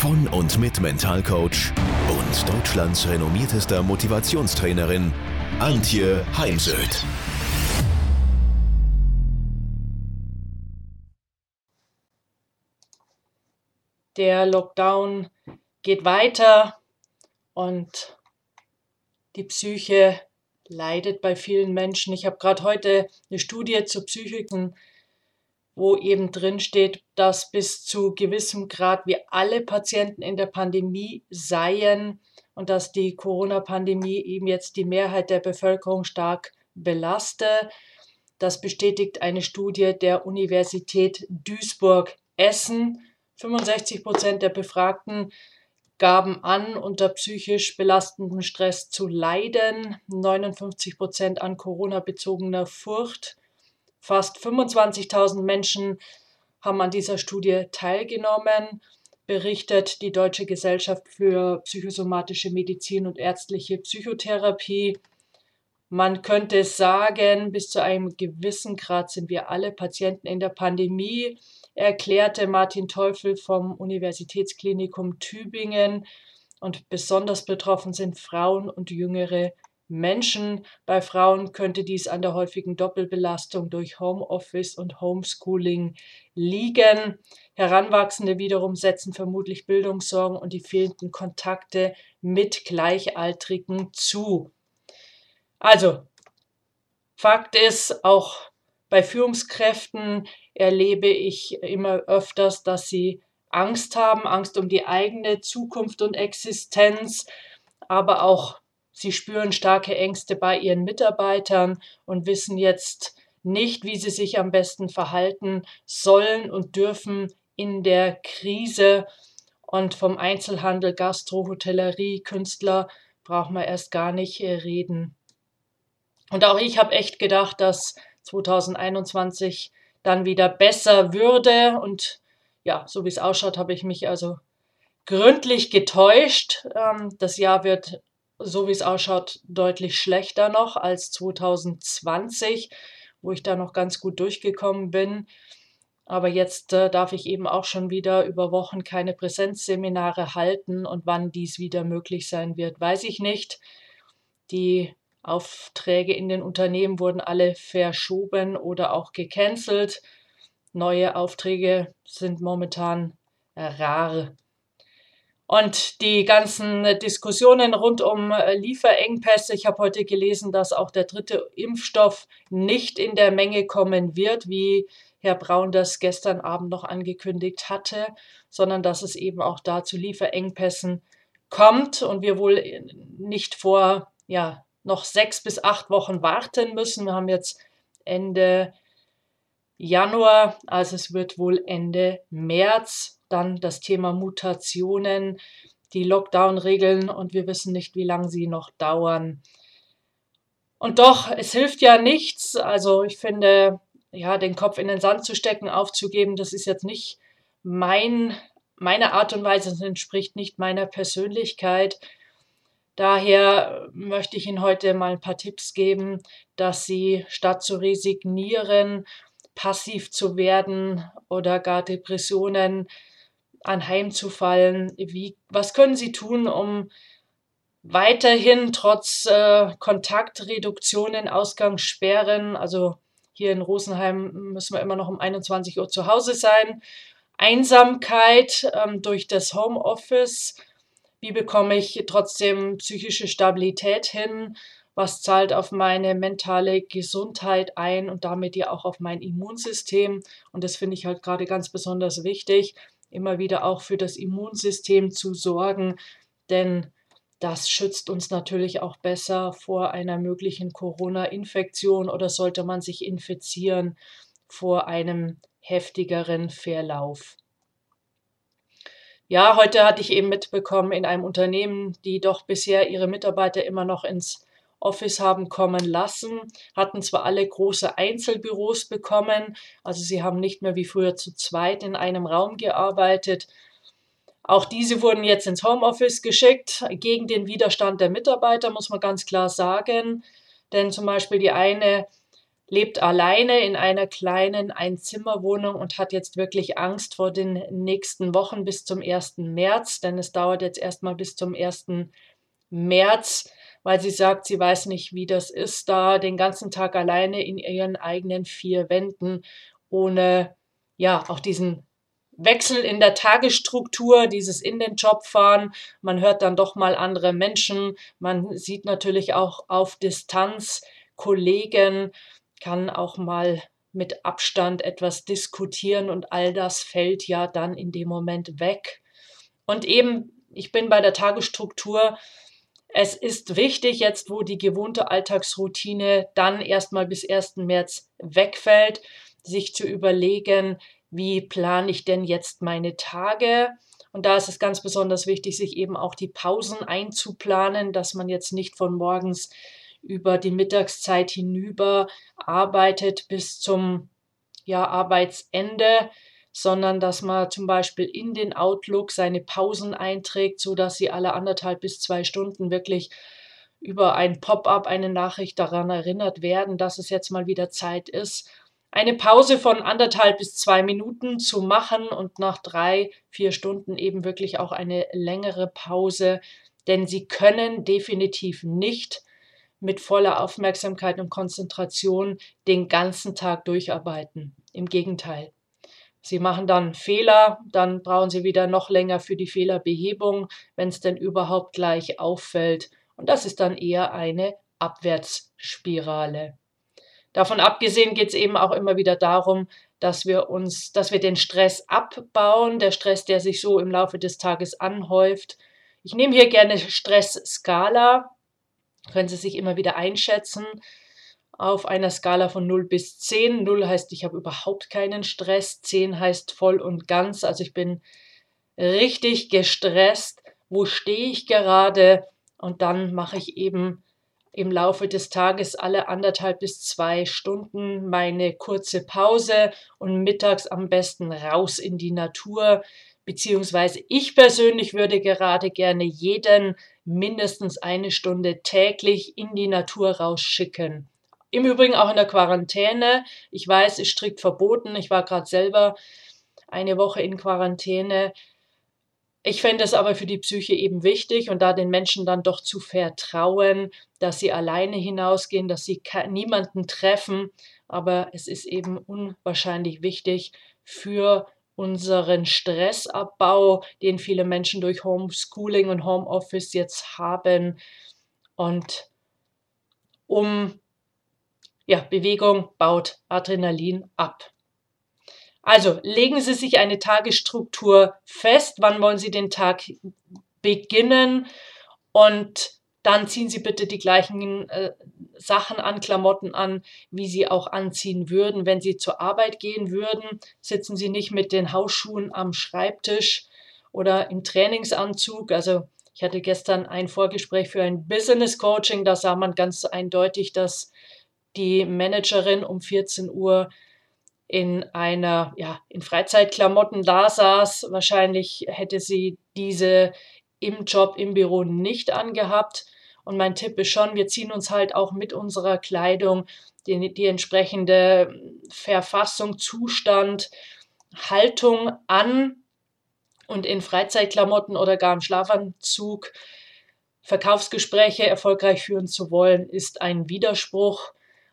von und mit Mentalcoach und Deutschlands renommiertester Motivationstrainerin Antje Heimsöth. Der Lockdown geht weiter und die Psyche leidet bei vielen Menschen. Ich habe gerade heute eine Studie zur Psychiken wo eben drin steht, dass bis zu gewissem Grad wir alle Patienten in der Pandemie seien und dass die Corona-Pandemie eben jetzt die Mehrheit der Bevölkerung stark belaste. Das bestätigt eine Studie der Universität Duisburg-Essen. 65 Prozent der Befragten gaben an, unter psychisch belastendem Stress zu leiden, 59 Prozent an Corona-bezogener Furcht Fast 25.000 Menschen haben an dieser Studie teilgenommen, berichtet die Deutsche Gesellschaft für psychosomatische Medizin und ärztliche Psychotherapie. Man könnte sagen, bis zu einem gewissen Grad sind wir alle Patienten in der Pandemie, erklärte Martin Teufel vom Universitätsklinikum Tübingen. Und besonders betroffen sind Frauen und jüngere Menschen. Bei Frauen könnte dies an der häufigen Doppelbelastung durch Homeoffice und Homeschooling liegen. Heranwachsende wiederum setzen vermutlich Bildungssorgen und die fehlenden Kontakte mit Gleichaltrigen zu. Also, Fakt ist, auch bei Führungskräften erlebe ich immer öfters, dass sie Angst haben, Angst um die eigene Zukunft und Existenz, aber auch Sie spüren starke Ängste bei ihren Mitarbeitern und wissen jetzt nicht, wie sie sich am besten verhalten sollen und dürfen in der Krise. Und vom Einzelhandel, Gastro, Hotellerie, Künstler braucht man erst gar nicht äh, reden. Und auch ich habe echt gedacht, dass 2021 dann wieder besser würde. Und ja, so wie es ausschaut, habe ich mich also gründlich getäuscht. Ähm, das Jahr wird so wie es ausschaut, deutlich schlechter noch als 2020, wo ich da noch ganz gut durchgekommen bin. Aber jetzt äh, darf ich eben auch schon wieder über Wochen keine Präsenzseminare halten und wann dies wieder möglich sein wird, weiß ich nicht. Die Aufträge in den Unternehmen wurden alle verschoben oder auch gecancelt. Neue Aufträge sind momentan rar. Und die ganzen Diskussionen rund um äh, Lieferengpässe, ich habe heute gelesen, dass auch der dritte Impfstoff nicht in der Menge kommen wird, wie Herr Braun das gestern Abend noch angekündigt hatte, sondern dass es eben auch da zu Lieferengpässen kommt und wir wohl nicht vor ja, noch sechs bis acht Wochen warten müssen. Wir haben jetzt Ende Januar, also es wird wohl Ende März dann das Thema Mutationen, die Lockdown-Regeln und wir wissen nicht, wie lange sie noch dauern. Und doch, es hilft ja nichts. Also ich finde, ja, den Kopf in den Sand zu stecken, aufzugeben, das ist jetzt nicht mein, meine Art und Weise, das entspricht nicht meiner Persönlichkeit. Daher möchte ich Ihnen heute mal ein paar Tipps geben, dass Sie statt zu resignieren, passiv zu werden oder gar Depressionen anheimzufallen? Wie, was können Sie tun, um weiterhin trotz äh, Kontaktreduktionen, Ausgangssperren, also hier in Rosenheim müssen wir immer noch um 21 Uhr zu Hause sein, Einsamkeit ähm, durch das Homeoffice, wie bekomme ich trotzdem psychische Stabilität hin, was zahlt auf meine mentale Gesundheit ein und damit ja auch auf mein Immunsystem. Und das finde ich halt gerade ganz besonders wichtig, immer wieder auch für das Immunsystem zu sorgen, denn das schützt uns natürlich auch besser vor einer möglichen Corona-Infektion oder sollte man sich infizieren vor einem heftigeren Verlauf. ja, heute hatte ich eben mitbekommen in einem Unternehmen, die doch bisher ihre Mitarbeiter immer noch ins Office haben kommen lassen, hatten zwar alle große Einzelbüros bekommen, also sie haben nicht mehr wie früher zu zweit in einem Raum gearbeitet. Auch diese wurden jetzt ins Homeoffice geschickt, gegen den Widerstand der Mitarbeiter, muss man ganz klar sagen. Denn zum Beispiel die eine lebt alleine in einer kleinen Einzimmerwohnung und hat jetzt wirklich Angst vor den nächsten Wochen bis zum 1. März, denn es dauert jetzt erstmal bis zum 1. März, weil sie sagt, sie weiß nicht, wie das ist, da den ganzen Tag alleine in ihren eigenen vier Wänden ohne ja auch diesen Wechsel in der Tagesstruktur, dieses in den Job fahren. Man hört dann doch mal andere Menschen. Man sieht natürlich auch auf Distanz Kollegen kann auch mal mit Abstand etwas diskutieren und all das fällt ja dann in dem Moment weg. Und eben, ich bin bei der Tagesstruktur. Es ist wichtig, jetzt wo die gewohnte Alltagsroutine dann erstmal bis 1. März wegfällt, sich zu überlegen, wie plane ich denn jetzt meine Tage? Und da ist es ganz besonders wichtig, sich eben auch die Pausen einzuplanen, dass man jetzt nicht von morgens über die Mittagszeit hinüber arbeitet bis zum ja, Arbeitsende, sondern dass man zum Beispiel in den Outlook seine Pausen einträgt, so dass sie alle anderthalb bis zwei Stunden wirklich über ein Pop-up, eine Nachricht daran erinnert werden, dass es jetzt mal wieder Zeit ist, eine Pause von anderthalb bis zwei Minuten zu machen und nach drei, vier Stunden eben wirklich auch eine längere Pause, denn sie können definitiv nicht mit voller Aufmerksamkeit und Konzentration den ganzen Tag durcharbeiten. Im Gegenteil. Sie machen dann Fehler, dann brauchen Sie wieder noch länger für die Fehlerbehebung, wenn es denn überhaupt gleich auffällt. Und das ist dann eher eine Abwärtsspirale. Davon abgesehen geht es eben auch immer wieder darum, dass wir uns, dass wir den Stress abbauen, der Stress, der sich so im Laufe des Tages anhäuft. Ich nehme hier gerne Stressskala können Sie sich immer wieder einschätzen auf einer Skala von 0 bis 10. 0 heißt, ich habe überhaupt keinen Stress. 10 heißt voll und ganz. Also ich bin richtig gestresst. Wo stehe ich gerade? Und dann mache ich eben im Laufe des Tages alle anderthalb bis zwei Stunden meine kurze Pause und mittags am besten raus in die Natur. Beziehungsweise ich persönlich würde gerade gerne jeden mindestens eine Stunde täglich in die Natur rausschicken. Im Übrigen auch in der Quarantäne. Ich weiß, ist strikt verboten. Ich war gerade selber eine Woche in Quarantäne. Ich fände es aber für die Psyche eben wichtig und da den Menschen dann doch zu vertrauen, dass sie alleine hinausgehen, dass sie niemanden treffen. Aber es ist eben unwahrscheinlich wichtig für unseren Stressabbau, den viele Menschen durch Homeschooling und Homeoffice jetzt haben. Und um ja, Bewegung baut Adrenalin ab. Also legen Sie sich eine Tagesstruktur fest. Wann wollen Sie den Tag beginnen? Und dann ziehen Sie bitte die gleichen äh, Sachen an, Klamotten an, wie Sie auch anziehen würden, wenn Sie zur Arbeit gehen würden. Sitzen Sie nicht mit den Hausschuhen am Schreibtisch oder im Trainingsanzug. Also ich hatte gestern ein Vorgespräch für ein Business Coaching, da sah man ganz eindeutig, dass die Managerin um 14 Uhr in einer, ja, in Freizeitklamotten da saß. Wahrscheinlich hätte sie diese im Job, im Büro nicht angehabt. Und mein Tipp ist schon, wir ziehen uns halt auch mit unserer Kleidung die, die entsprechende Verfassung, Zustand, Haltung an und in Freizeitklamotten oder gar im Schlafanzug Verkaufsgespräche erfolgreich führen zu wollen, ist ein Widerspruch.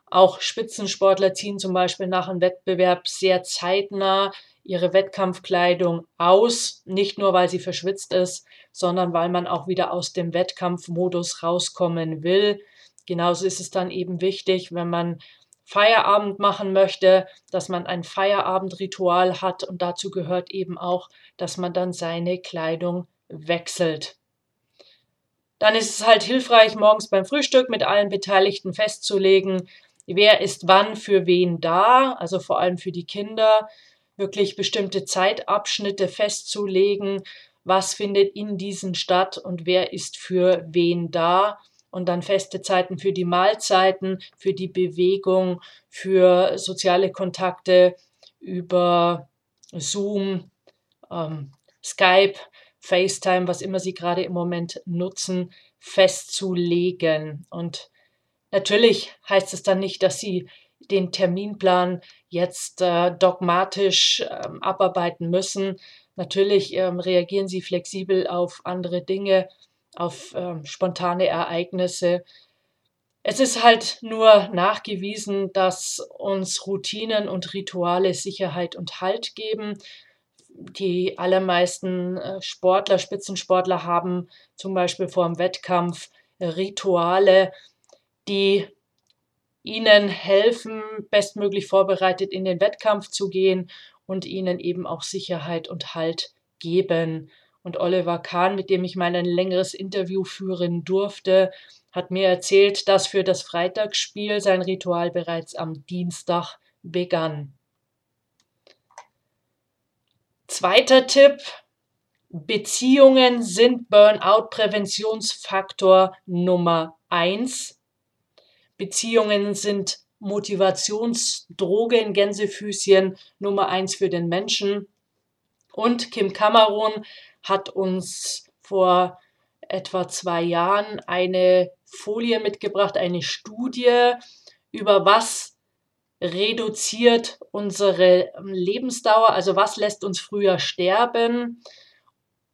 Auch Spitzensportler ziehen zum Beispiel nach einem Wettbewerb sehr zeitnah ihre Wettkampfkleidung aus, nicht nur weil sie verschwitzt ist, sondern weil man auch wieder aus dem Wettkampfmodus rauskommen will. Genauso ist es dann eben wichtig, wenn man Feierabend machen möchte, dass man ein Feierabendritual hat und dazu gehört eben auch, dass man dann seine Kleidung wechselt. Dann ist es halt hilfreich, morgens beim Frühstück mit allen Beteiligten festzulegen, wer ist wann für wen da, also vor allem für die Kinder, wirklich bestimmte Zeitabschnitte festzulegen, was findet in diesen statt und wer ist für wen da. Und dann feste Zeiten für die Mahlzeiten, für die Bewegung, für soziale Kontakte über Zoom, ähm, Skype, FaceTime, was immer Sie gerade im Moment nutzen, festzulegen. Und natürlich heißt es dann nicht, dass Sie den Terminplan jetzt äh, dogmatisch ähm, abarbeiten müssen. Natürlich ähm, reagieren Sie flexibel auf andere Dinge, auf ähm, spontane Ereignisse. Es ist halt nur nachgewiesen, dass uns Routinen und Rituale Sicherheit und Halt geben. Die allermeisten äh, Sportler, Spitzensportler haben zum Beispiel vor dem Wettkampf Rituale, die ihnen helfen, bestmöglich vorbereitet in den Wettkampf zu gehen und ihnen eben auch Sicherheit und Halt geben. Und Oliver Kahn, mit dem ich mal ein längeres Interview führen durfte, hat mir erzählt, dass für das Freitagsspiel sein Ritual bereits am Dienstag begann. Zweiter Tipp. Beziehungen sind Burnout-Präventionsfaktor Nummer eins. Beziehungen sind Motivationsdroge in Gänsefüßchen Nummer eins für den Menschen. Und Kim Cameron hat uns vor etwa zwei Jahren eine Folie mitgebracht, eine Studie über was reduziert unsere Lebensdauer, also was lässt uns früher sterben.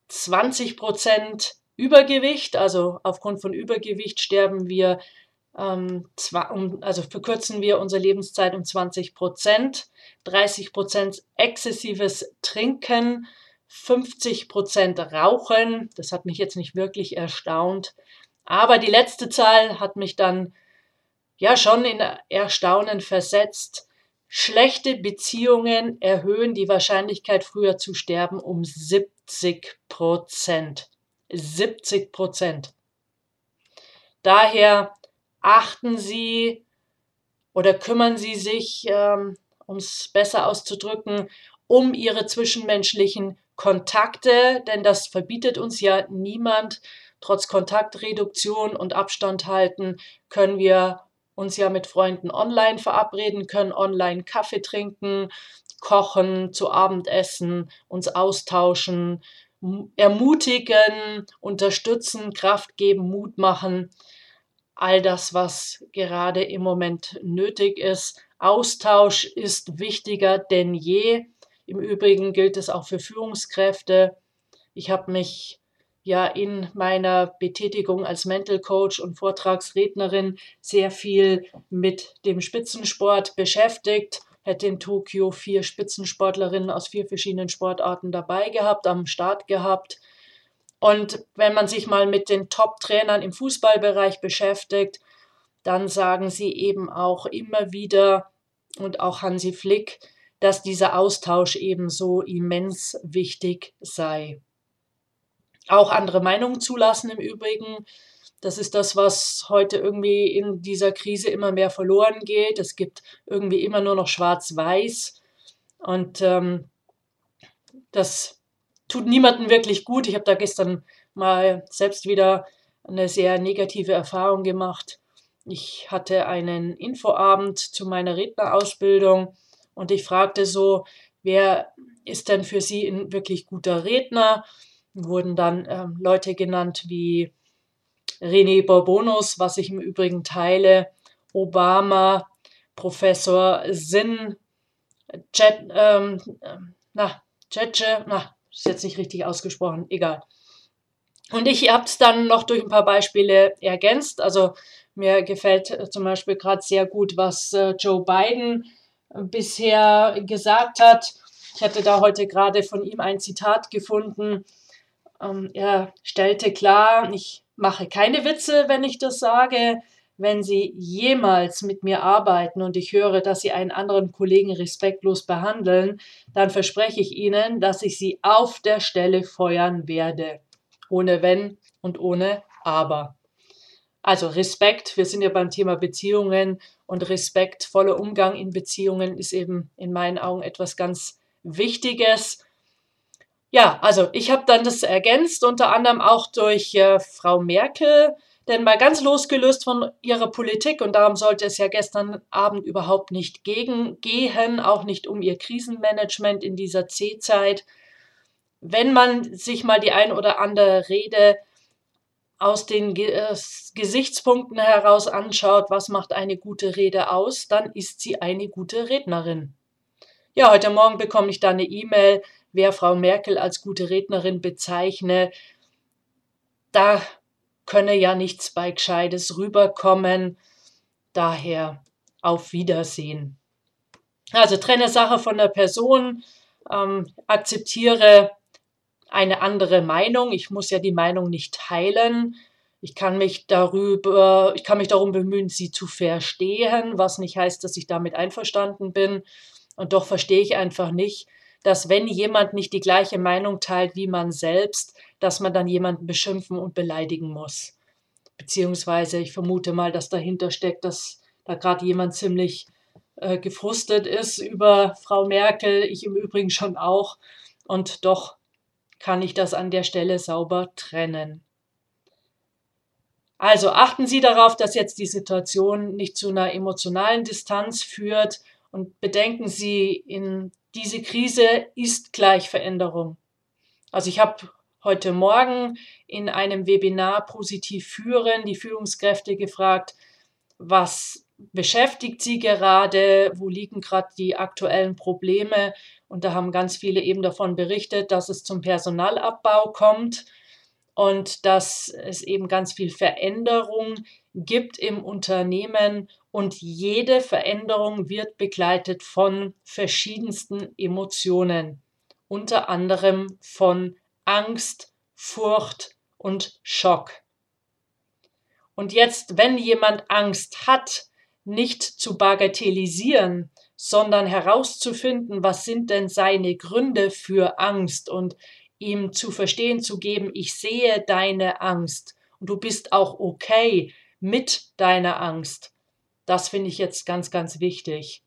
20 Prozent Übergewicht, also aufgrund von Übergewicht sterben wir, ähm, also verkürzen wir unsere Lebenszeit um 20 Prozent. 30 Prozent exzessives Trinken, 50 Prozent Rauchen. Das hat mich jetzt nicht wirklich erstaunt. Aber die letzte Zahl hat mich dann ja schon in Erstaunen versetzt. Schlechte Beziehungen erhöhen die Wahrscheinlichkeit, früher zu sterben, um 70 Prozent. 70 Prozent. Daher achten Sie oder kümmern Sie sich, ähm, um es besser auszudrücken, um Ihre zwischenmenschlichen Kontakte, denn das verbietet uns ja niemand. Trotz Kontaktreduktion und Abstand halten können wir uns ja mit Freunden online verabreden, können online Kaffee trinken, kochen, zu Abend essen, uns austauschen, ermutigen, unterstützen, Kraft geben, Mut machen. All das, was gerade im Moment nötig ist. Austausch ist wichtiger denn je. Im Übrigen gilt es auch für Führungskräfte. Ich habe mich ja in meiner Betätigung als Mental Coach und Vortragsrednerin sehr viel mit dem Spitzensport beschäftigt. Hätte in Tokio vier Spitzensportlerinnen aus vier verschiedenen Sportarten dabei gehabt, am Start gehabt. Und wenn man sich mal mit den Top-Trainern im Fußballbereich beschäftigt, dann sagen sie eben auch immer wieder und auch Hansi Flick, dass dieser Austausch eben so immens wichtig sei. Auch andere Meinungen zulassen im Übrigen. Das ist das, was heute irgendwie in dieser Krise immer mehr verloren geht. Es gibt irgendwie immer nur noch Schwarz-Weiß. Und ähm, das tut niemandem wirklich gut. Ich habe da gestern mal selbst wieder eine sehr negative Erfahrung gemacht. Ich hatte einen Infoabend zu meiner Rednerausbildung und ich fragte so, wer ist denn für Sie ein wirklich guter Redner? Wurden dann ähm, Leute genannt wie René Bourbonus, was ich im Übrigen teile, Obama, Professor Sinn, Jet, ähm, na, Cece, na, ist jetzt nicht richtig ausgesprochen, egal. Und ich habe es dann noch durch ein paar Beispiele ergänzt. Also mir gefällt äh, zum Beispiel gerade sehr gut, was äh, Joe Biden bisher gesagt hat. Ich hatte da heute gerade von ihm ein Zitat gefunden. Ähm, er stellte klar, ich mache keine Witze, wenn ich das sage. Wenn Sie jemals mit mir arbeiten und ich höre, dass Sie einen anderen Kollegen respektlos behandeln, dann verspreche ich Ihnen, dass ich Sie auf der Stelle feuern werde. Ohne Wenn und ohne Aber. Also Respekt, wir sind ja beim Thema Beziehungen und respektvoller Umgang in Beziehungen ist eben in meinen Augen etwas ganz Wichtiges. Ja, also ich habe dann das ergänzt, unter anderem auch durch äh, Frau Merkel, denn mal ganz losgelöst von ihrer Politik, und darum sollte es ja gestern Abend überhaupt nicht gegen gehen, auch nicht um ihr Krisenmanagement in dieser C-Zeit. Wenn man sich mal die ein oder andere Rede aus den äh, Gesichtspunkten heraus anschaut, was macht eine gute Rede aus, dann ist sie eine gute Rednerin. Ja, heute Morgen bekomme ich da eine E-Mail, wer Frau Merkel als gute Rednerin bezeichne. Da könne ja nichts bei Gescheites rüberkommen. Daher auf Wiedersehen. Also trenne Sache von der Person, ähm, akzeptiere eine andere Meinung. Ich muss ja die Meinung nicht teilen. Ich kann mich darüber, ich kann mich darum bemühen, sie zu verstehen, was nicht heißt, dass ich damit einverstanden bin. Und doch verstehe ich einfach nicht, dass wenn jemand nicht die gleiche Meinung teilt wie man selbst, dass man dann jemanden beschimpfen und beleidigen muss. Beziehungsweise ich vermute mal, dass dahinter steckt, dass da gerade jemand ziemlich äh, gefrustet ist über Frau Merkel, ich im Übrigen schon auch. Und doch kann ich das an der Stelle sauber trennen. Also achten Sie darauf, dass jetzt die Situation nicht zu einer emotionalen Distanz führt und bedenken Sie, in diese Krise ist gleich Veränderung. Also ich habe heute Morgen in einem Webinar Positiv führen die Führungskräfte gefragt, was beschäftigt sie gerade, wo liegen gerade die aktuellen Probleme? Und da haben ganz viele eben davon berichtet, dass es zum Personalabbau kommt und dass es eben ganz viel Veränderung gibt im Unternehmen und jede Veränderung wird begleitet von verschiedensten Emotionen, unter anderem von Angst, Furcht und Schock. Und jetzt, wenn jemand Angst hat, nicht zu bagatellisieren, sondern herauszufinden, was sind denn seine Gründe für Angst und ihm zu verstehen zu geben, ich sehe deine Angst und du bist auch okay mit deiner Angst. Das finde ich jetzt ganz, ganz wichtig.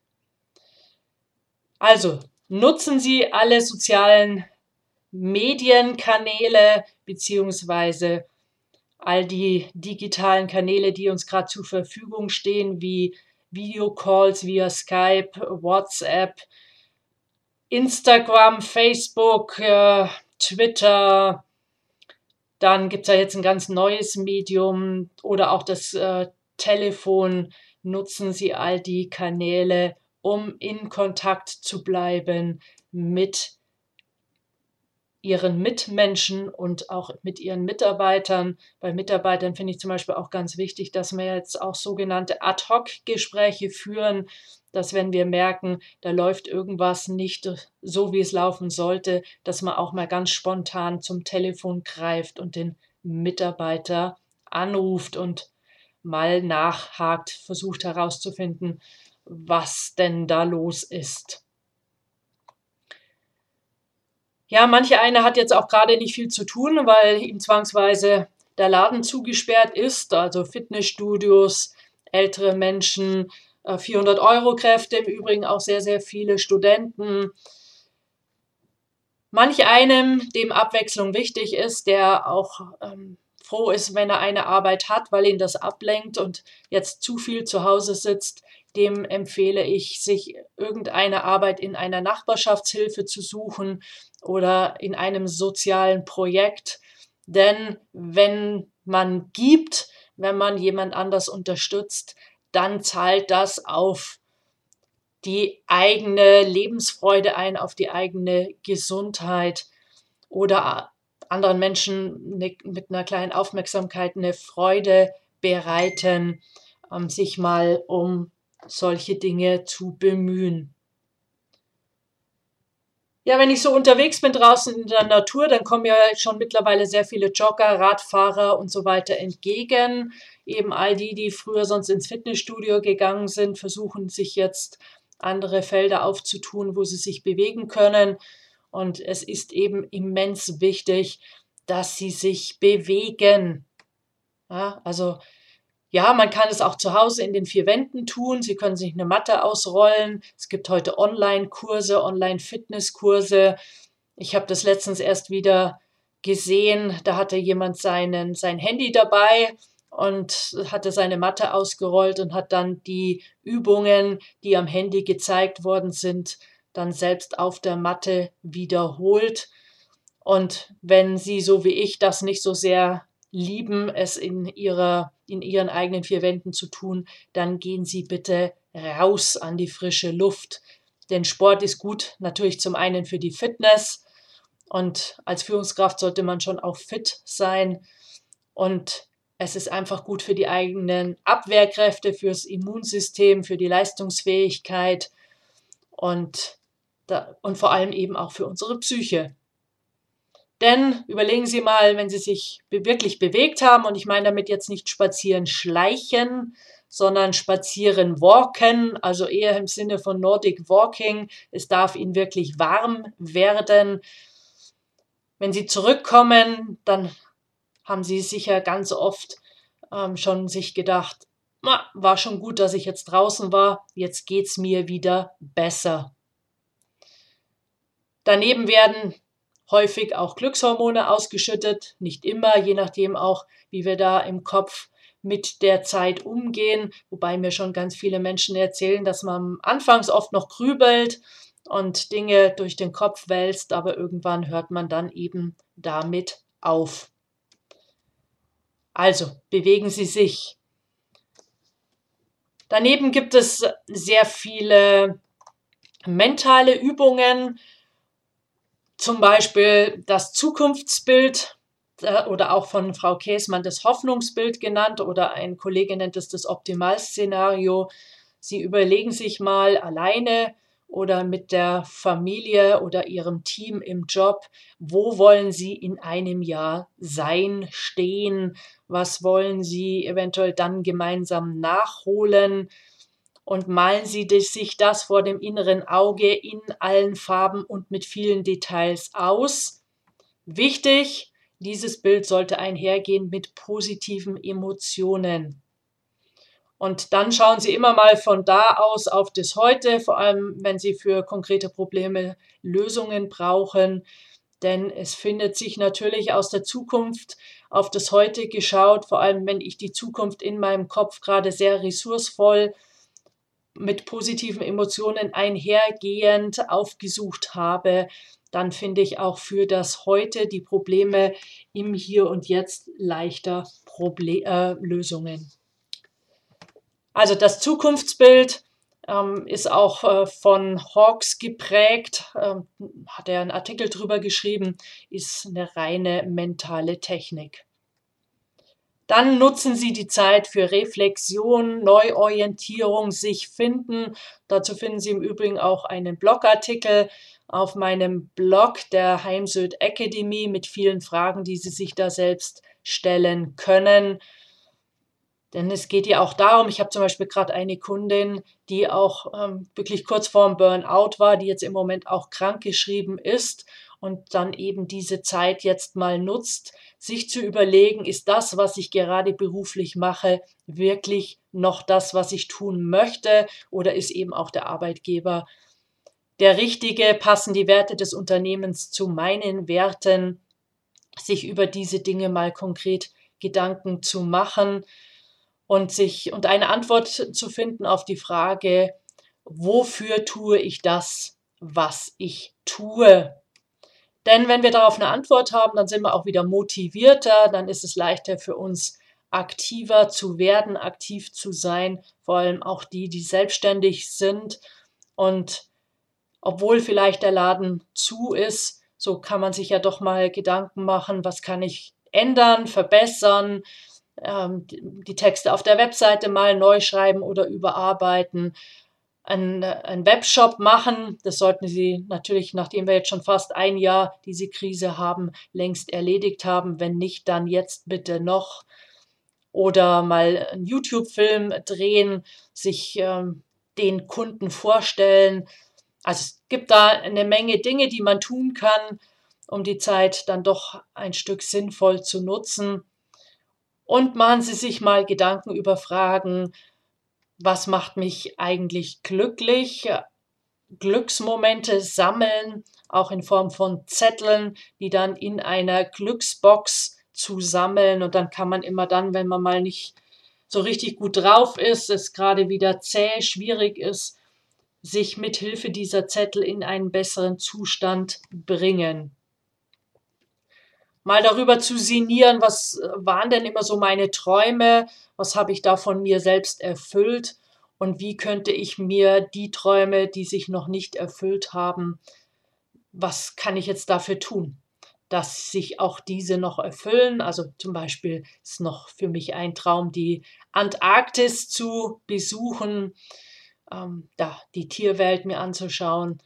Also nutzen Sie alle sozialen Medienkanäle beziehungsweise all die digitalen Kanäle, die uns gerade zur Verfügung stehen, wie Videocalls via Skype, WhatsApp, Instagram, Facebook, äh, Twitter. Dann gibt es ja jetzt ein ganz neues Medium oder auch das äh, Telefon. Nutzen Sie all die Kanäle, um in Kontakt zu bleiben mit ihren Mitmenschen und auch mit ihren Mitarbeitern. Bei Mitarbeitern finde ich zum Beispiel auch ganz wichtig, dass wir jetzt auch sogenannte Ad-Hoc-Gespräche führen, dass wenn wir merken, da läuft irgendwas nicht so, wie es laufen sollte, dass man auch mal ganz spontan zum Telefon greift und den Mitarbeiter anruft und mal nachhakt, versucht herauszufinden, was denn da los ist. Ja, manche eine hat jetzt auch gerade nicht viel zu tun, weil ihm zwangsweise der Laden zugesperrt ist, also Fitnessstudios, ältere Menschen, 400 äh, Euro Kräfte, im Übrigen auch sehr, sehr viele Studenten. Manch einem, dem Abwechslung wichtig ist, der auch ähm, froh ist, wenn er eine Arbeit hat, weil ihn das ablenkt und jetzt zu viel zu Hause sitzt, dem empfehle ich, sich irgendeine Arbeit in einer Nachbarschaftshilfe zu suchen oder in einem sozialen Projekt. Denn wenn man gibt, wenn man jemand anders unterstützt, dann zahlt das auf die eigene Lebensfreude ein, auf die eigene Gesundheit oder anderen Menschen mit einer kleinen Aufmerksamkeit eine Freude bereiten, ähm, sich mal um solche Dinge zu bemühen. Ja, wenn ich so unterwegs bin draußen in der Natur, dann kommen ja schon mittlerweile sehr viele Jogger, Radfahrer und so weiter entgegen. Eben all die, die früher sonst ins Fitnessstudio gegangen sind, versuchen sich jetzt andere Felder aufzutun, wo sie sich bewegen können. Und es ist eben immens wichtig, dass sie sich bewegen. Ja, also ja, man kann es auch zu Hause in den vier Wänden tun. Sie können sich eine Matte ausrollen. Es gibt heute Online-Kurse, Online-Fitnesskurse. Ich habe das letztens erst wieder gesehen, da hatte jemand seinen, sein Handy dabei und hatte seine Matte ausgerollt und hat dann die Übungen, die am Handy gezeigt worden sind, dann selbst auf der Matte wiederholt. Und wenn Sie so wie ich das nicht so sehr lieben, es in, ihrer, in ihren eigenen vier Wänden zu tun, dann gehen Sie bitte raus an die frische Luft. Denn Sport ist gut, natürlich zum einen für die Fitness und als Führungskraft sollte man schon auch fit sein und es ist einfach gut für die eigenen Abwehrkräfte, fürs Immunsystem, für die Leistungsfähigkeit und, da, und vor allem eben auch für unsere Psyche. Denn überlegen Sie mal, wenn Sie sich wirklich bewegt haben, und ich meine damit jetzt nicht spazieren schleichen, sondern spazieren walken, also eher im Sinne von Nordic Walking. Es darf Ihnen wirklich warm werden. Wenn Sie zurückkommen, dann haben Sie sicher ganz oft ähm, schon sich gedacht, war schon gut, dass ich jetzt draußen war, jetzt geht es mir wieder besser. Daneben werden häufig auch Glückshormone ausgeschüttet, nicht immer, je nachdem auch, wie wir da im Kopf mit der Zeit umgehen, wobei mir schon ganz viele Menschen erzählen, dass man anfangs oft noch grübelt und Dinge durch den Kopf wälzt, aber irgendwann hört man dann eben damit auf. Also bewegen Sie sich. Daneben gibt es sehr viele mentale Übungen, zum Beispiel das Zukunftsbild äh, oder auch von Frau Käsmann das Hoffnungsbild genannt oder ein Kollege nennt es das Optimalszenario. Sie überlegen sich mal alleine oder mit der Familie oder ihrem Team im Job, wo wollen Sie in einem Jahr sein, stehen, was wollen Sie eventuell dann gemeinsam nachholen und malen Sie sich das vor dem inneren Auge in allen Farben und mit vielen Details aus. Wichtig, dieses Bild sollte einhergehen mit positiven Emotionen. Und dann schauen Sie immer mal von da aus auf das Heute, vor allem wenn Sie für konkrete Probleme Lösungen brauchen. Denn es findet sich natürlich aus der Zukunft auf das Heute geschaut, vor allem wenn ich die Zukunft in meinem Kopf gerade sehr ressourcevoll mit positiven Emotionen einhergehend aufgesucht habe, dann finde ich auch für das Heute die Probleme im Hier und Jetzt leichter Proble äh, Lösungen. Also das Zukunftsbild ähm, ist auch äh, von Hawks geprägt, ähm, hat er einen Artikel drüber geschrieben, ist eine reine mentale Technik. Dann nutzen Sie die Zeit für Reflexion, Neuorientierung, sich finden. Dazu finden Sie im Übrigen auch einen Blogartikel auf meinem Blog der Heimsöd Academy mit vielen Fragen, die Sie sich da selbst stellen können. Denn es geht ja auch darum, ich habe zum Beispiel gerade eine Kundin, die auch ähm, wirklich kurz vorm Burnout war, die jetzt im Moment auch krankgeschrieben ist und dann eben diese Zeit jetzt mal nutzt, sich zu überlegen, ist das, was ich gerade beruflich mache, wirklich noch das, was ich tun möchte? Oder ist eben auch der Arbeitgeber der richtige, passen die Werte des Unternehmens zu meinen Werten, sich über diese Dinge mal konkret Gedanken zu machen und sich und eine Antwort zu finden auf die Frage, wofür tue ich das, was ich tue? Denn wenn wir darauf eine Antwort haben, dann sind wir auch wieder motivierter, dann ist es leichter für uns aktiver zu werden, aktiv zu sein, vor allem auch die, die selbstständig sind. Und obwohl vielleicht der Laden zu ist, so kann man sich ja doch mal Gedanken machen, was kann ich ändern, verbessern, ähm, die Texte auf der Webseite mal neu schreiben oder überarbeiten einen, einen Webshop machen. Das sollten Sie natürlich, nachdem wir jetzt schon fast ein Jahr diese Krise haben, längst erledigt haben. Wenn nicht, dann jetzt bitte noch. Oder mal einen YouTube-Film drehen, sich ähm, den Kunden vorstellen. Also es gibt da eine Menge Dinge, die man tun kann, um die Zeit dann doch ein Stück sinnvoll zu nutzen. Und machen Sie sich mal Gedanken über Fragen, was macht mich eigentlich glücklich? Glücksmomente sammeln, auch in Form von Zetteln, die dann in einer Glücksbox zu sammeln. Und dann kann man immer dann, wenn man mal nicht so richtig gut drauf ist, es gerade wieder zäh, schwierig ist, sich mit Hilfe dieser Zettel in einen besseren Zustand bringen. Mal darüber zu sinnieren, was waren denn immer so meine Träume, was habe ich da von mir selbst erfüllt und wie könnte ich mir die Träume, die sich noch nicht erfüllt haben, was kann ich jetzt dafür tun, dass sich auch diese noch erfüllen. Also zum Beispiel ist noch für mich ein Traum, die Antarktis zu besuchen, ähm, da die Tierwelt mir anzuschauen.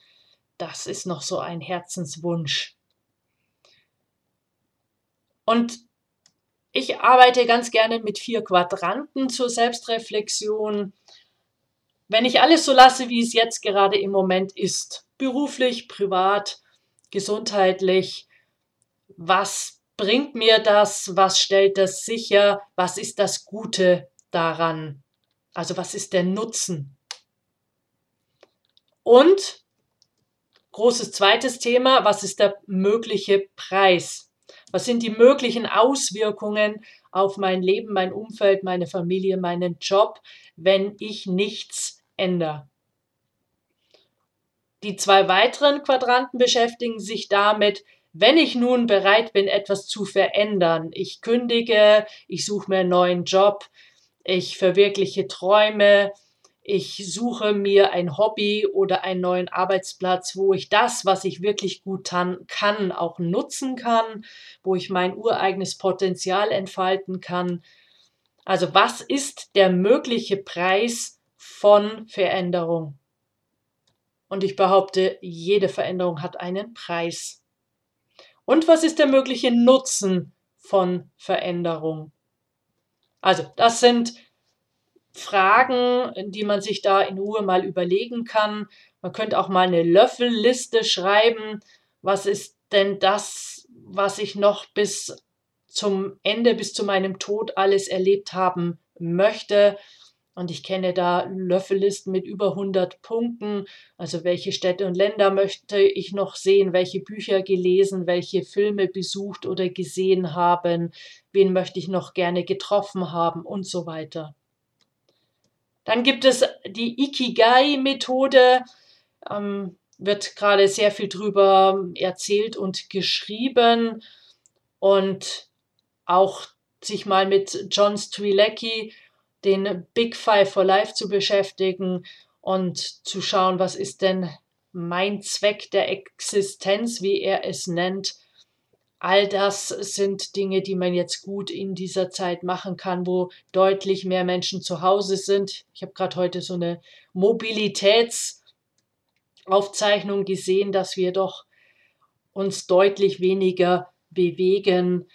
Das ist noch so ein Herzenswunsch. Und ich arbeite ganz gerne mit vier Quadranten zur Selbstreflexion. Wenn ich alles so lasse, wie es jetzt gerade im Moment ist, beruflich, privat, gesundheitlich, was bringt mir das, was stellt das sicher, was ist das Gute daran, also was ist der Nutzen. Und großes zweites Thema, was ist der mögliche Preis? Was sind die möglichen Auswirkungen auf mein Leben, mein Umfeld, meine Familie, meinen Job, wenn ich nichts ändere? Die zwei weiteren Quadranten beschäftigen sich damit, wenn ich nun bereit bin, etwas zu verändern, ich kündige, ich suche mir einen neuen Job, ich verwirkliche Träume, ich suche mir ein Hobby oder einen neuen Arbeitsplatz, wo ich das, was ich wirklich gut kann, auch nutzen kann, wo ich mein ureigenes Potenzial entfalten kann. Also was ist der mögliche Preis von Veränderung? Und ich behaupte, jede Veränderung hat einen Preis. Und was ist der mögliche Nutzen von Veränderung? Also, das sind Fragen, die man sich da in Ruhe mal überlegen kann. Man könnte auch mal eine Löffelliste schreiben. Was ist denn das, was ich noch bis zum Ende, bis zu meinem Tod alles erlebt haben möchte? Und ich kenne da Löffellisten mit über 100 Punkten. Also welche Städte und Länder möchte ich noch sehen, welche Bücher gelesen, welche Filme besucht oder gesehen haben, wen möchte ich noch gerne getroffen haben und so weiter. Dann gibt es die Ikigai-Methode, ähm, wird gerade sehr viel drüber erzählt und geschrieben und auch sich mal mit John Strilecki, den Big Five for Life zu beschäftigen und zu schauen, was ist denn mein Zweck der Existenz, wie er es nennt, All das sind Dinge, die man jetzt gut in dieser Zeit machen kann, wo deutlich mehr Menschen zu Hause sind. Ich habe gerade heute so eine Mobilitätsaufzeichnung gesehen, dass wir doch uns deutlich weniger bewegen,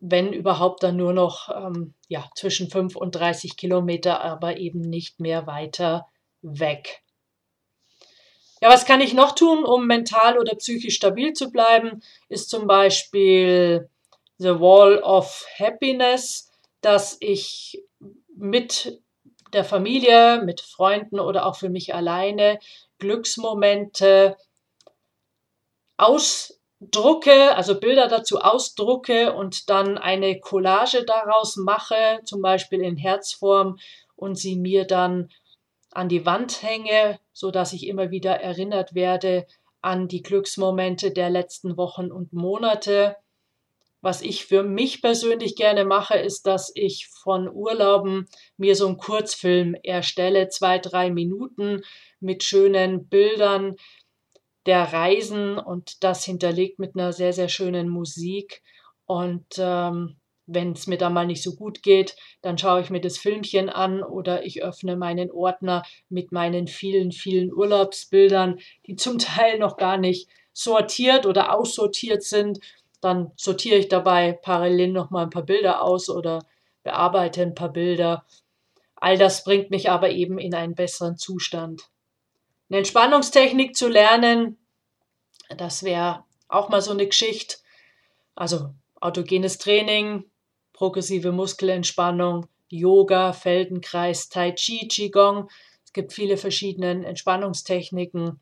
wenn überhaupt dann nur noch ähm, ja, zwischen 5 und 30 Kilometer, aber eben nicht mehr weiter weg. Ja, was kann ich noch tun, um mental oder psychisch stabil zu bleiben? Ist zum Beispiel The Wall of Happiness, dass ich mit der Familie, mit Freunden oder auch für mich alleine Glücksmomente ausdrucke, also Bilder dazu ausdrucke und dann eine Collage daraus mache, zum Beispiel in Herzform und sie mir dann an die Wand hänge, so dass ich immer wieder erinnert werde an die Glücksmomente der letzten Wochen und Monate. Was ich für mich persönlich gerne mache, ist, dass ich von Urlauben mir so einen Kurzfilm erstelle, zwei, drei Minuten mit schönen Bildern der Reisen und das hinterlegt mit einer sehr, sehr schönen Musik. Und ähm, wenn es mir da mal nicht so gut geht, dann schaue ich mir das Filmchen an oder ich öffne meinen Ordner mit meinen vielen, vielen Urlaubsbildern, die zum Teil noch gar nicht sortiert oder aussortiert sind. Dann sortiere ich dabei parallel noch mal ein paar Bilder aus oder bearbeite ein paar Bilder. All das bringt mich aber eben in einen besseren Zustand. Eine Entspannungstechnik zu lernen, das wäre auch mal so eine Geschichte. Also autogenes Training, progressive Muskelentspannung, Yoga, Feldenkreis, Tai Chi, Qigong Es gibt viele verschiedene Entspannungstechniken.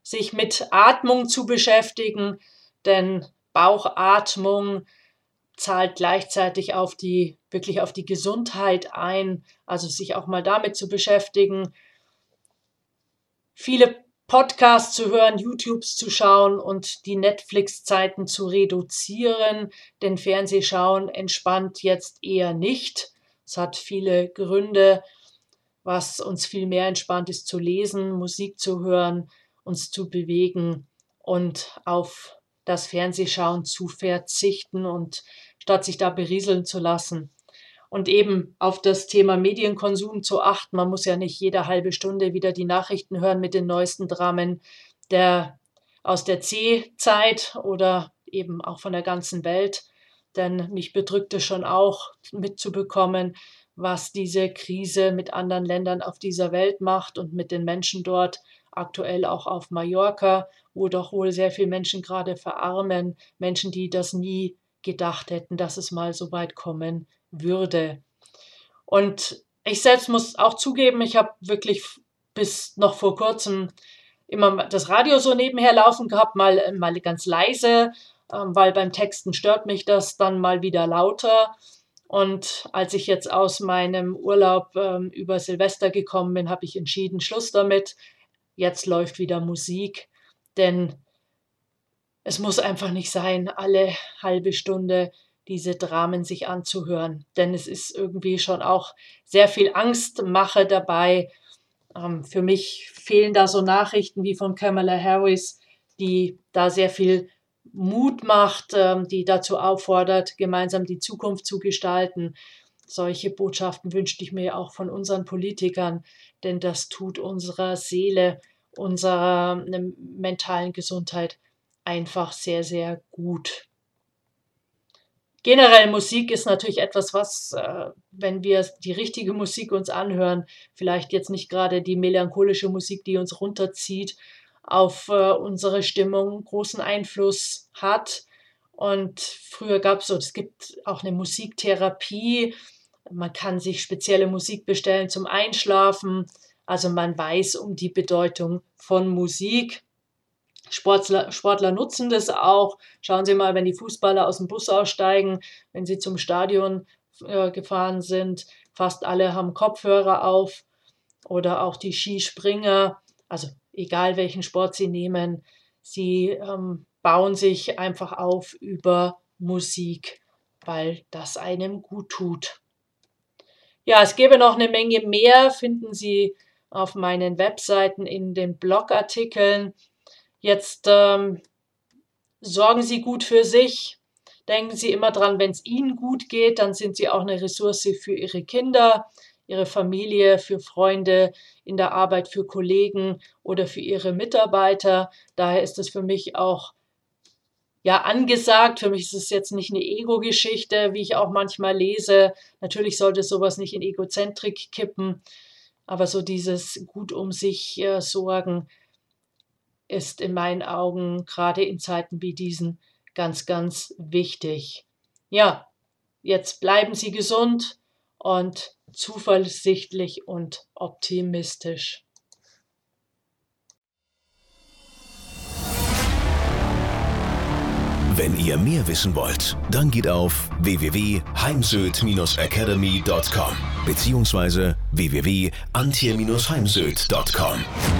Sich mit Atmung zu beschäftigen, denn Bauchatmung zahlt gleichzeitig auf die, wirklich auf die Gesundheit ein, also sich auch mal damit zu beschäftigen. Viele Podcasts zu hören, YouTubes zu schauen und die Netflix-Zeiten zu reduzieren, denn Fernsehschauen entspannt jetzt eher nicht. Es hat viele Gründe, was uns viel mehr entspannt ist, zu lesen, Musik zu hören, uns zu bewegen und auf das Fernsehschauen zu verzichten und statt sich da berieseln zu lassen. Und eben auf das Thema Medienkonsum zu achten. Man muss ja nicht jede halbe Stunde wieder die Nachrichten hören mit den neuesten Dramen der, aus der C-Zeit oder eben auch von der ganzen Welt. Denn mich bedrückt es schon auch mitzubekommen, was diese Krise mit anderen Ländern auf dieser Welt macht und mit den Menschen dort, aktuell auch auf Mallorca, wo doch wohl sehr viele Menschen gerade verarmen, Menschen, die das nie gedacht hätten, dass es mal so weit kommen würde. Und ich selbst muss auch zugeben, ich habe wirklich bis noch vor kurzem immer das Radio so nebenher laufen gehabt, mal, mal ganz leise, ähm, weil beim Texten stört mich das dann mal wieder lauter. Und als ich jetzt aus meinem Urlaub ähm, über Silvester gekommen bin, habe ich entschieden, Schluss damit. Jetzt läuft wieder Musik, denn es muss einfach nicht sein, alle halbe Stunde diese Dramen sich anzuhören, denn es ist irgendwie schon auch sehr viel Angstmache dabei. Ähm, für mich fehlen da so Nachrichten wie von Kamala Harris, die da sehr viel Mut macht, ähm, die dazu auffordert, gemeinsam die Zukunft zu gestalten. Solche Botschaften wünschte ich mir auch von unseren Politikern, denn das tut unserer Seele, unserer ähm, mentalen Gesundheit einfach sehr, sehr gut. Generell Musik ist natürlich etwas, was, äh, wenn wir die richtige Musik uns anhören, vielleicht jetzt nicht gerade die melancholische Musik, die uns runterzieht, auf äh, unsere Stimmung großen Einfluss hat. Und früher gab es so, es gibt auch eine Musiktherapie. Man kann sich spezielle Musik bestellen zum Einschlafen. Also man weiß um die Bedeutung von Musik. Sportler, Sportler nutzen das auch. Schauen Sie mal, wenn die Fußballer aus dem Bus aussteigen, wenn sie zum Stadion äh, gefahren sind, fast alle haben Kopfhörer auf oder auch die Skispringer, also egal welchen Sport sie nehmen, sie ähm, bauen sich einfach auf über Musik, weil das einem gut tut. Ja, es gäbe noch eine Menge mehr, finden Sie auf meinen Webseiten in den Blogartikeln. Jetzt ähm, sorgen Sie gut für sich. Denken Sie immer dran, wenn es Ihnen gut geht, dann sind Sie auch eine Ressource für Ihre Kinder, Ihre Familie, für Freunde in der Arbeit, für Kollegen oder für Ihre Mitarbeiter. Daher ist es für mich auch ja angesagt. Für mich ist es jetzt nicht eine Ego-Geschichte, wie ich auch manchmal lese. Natürlich sollte sowas nicht in Egozentrik kippen, aber so dieses gut um sich äh, sorgen, ist in meinen Augen gerade in Zeiten wie diesen ganz, ganz wichtig. Ja, jetzt bleiben Sie gesund und zuversichtlich und optimistisch. Wenn ihr mehr wissen wollt, dann geht auf www.heimsöd-academy.com bzw. www.antje-heimsöd.com.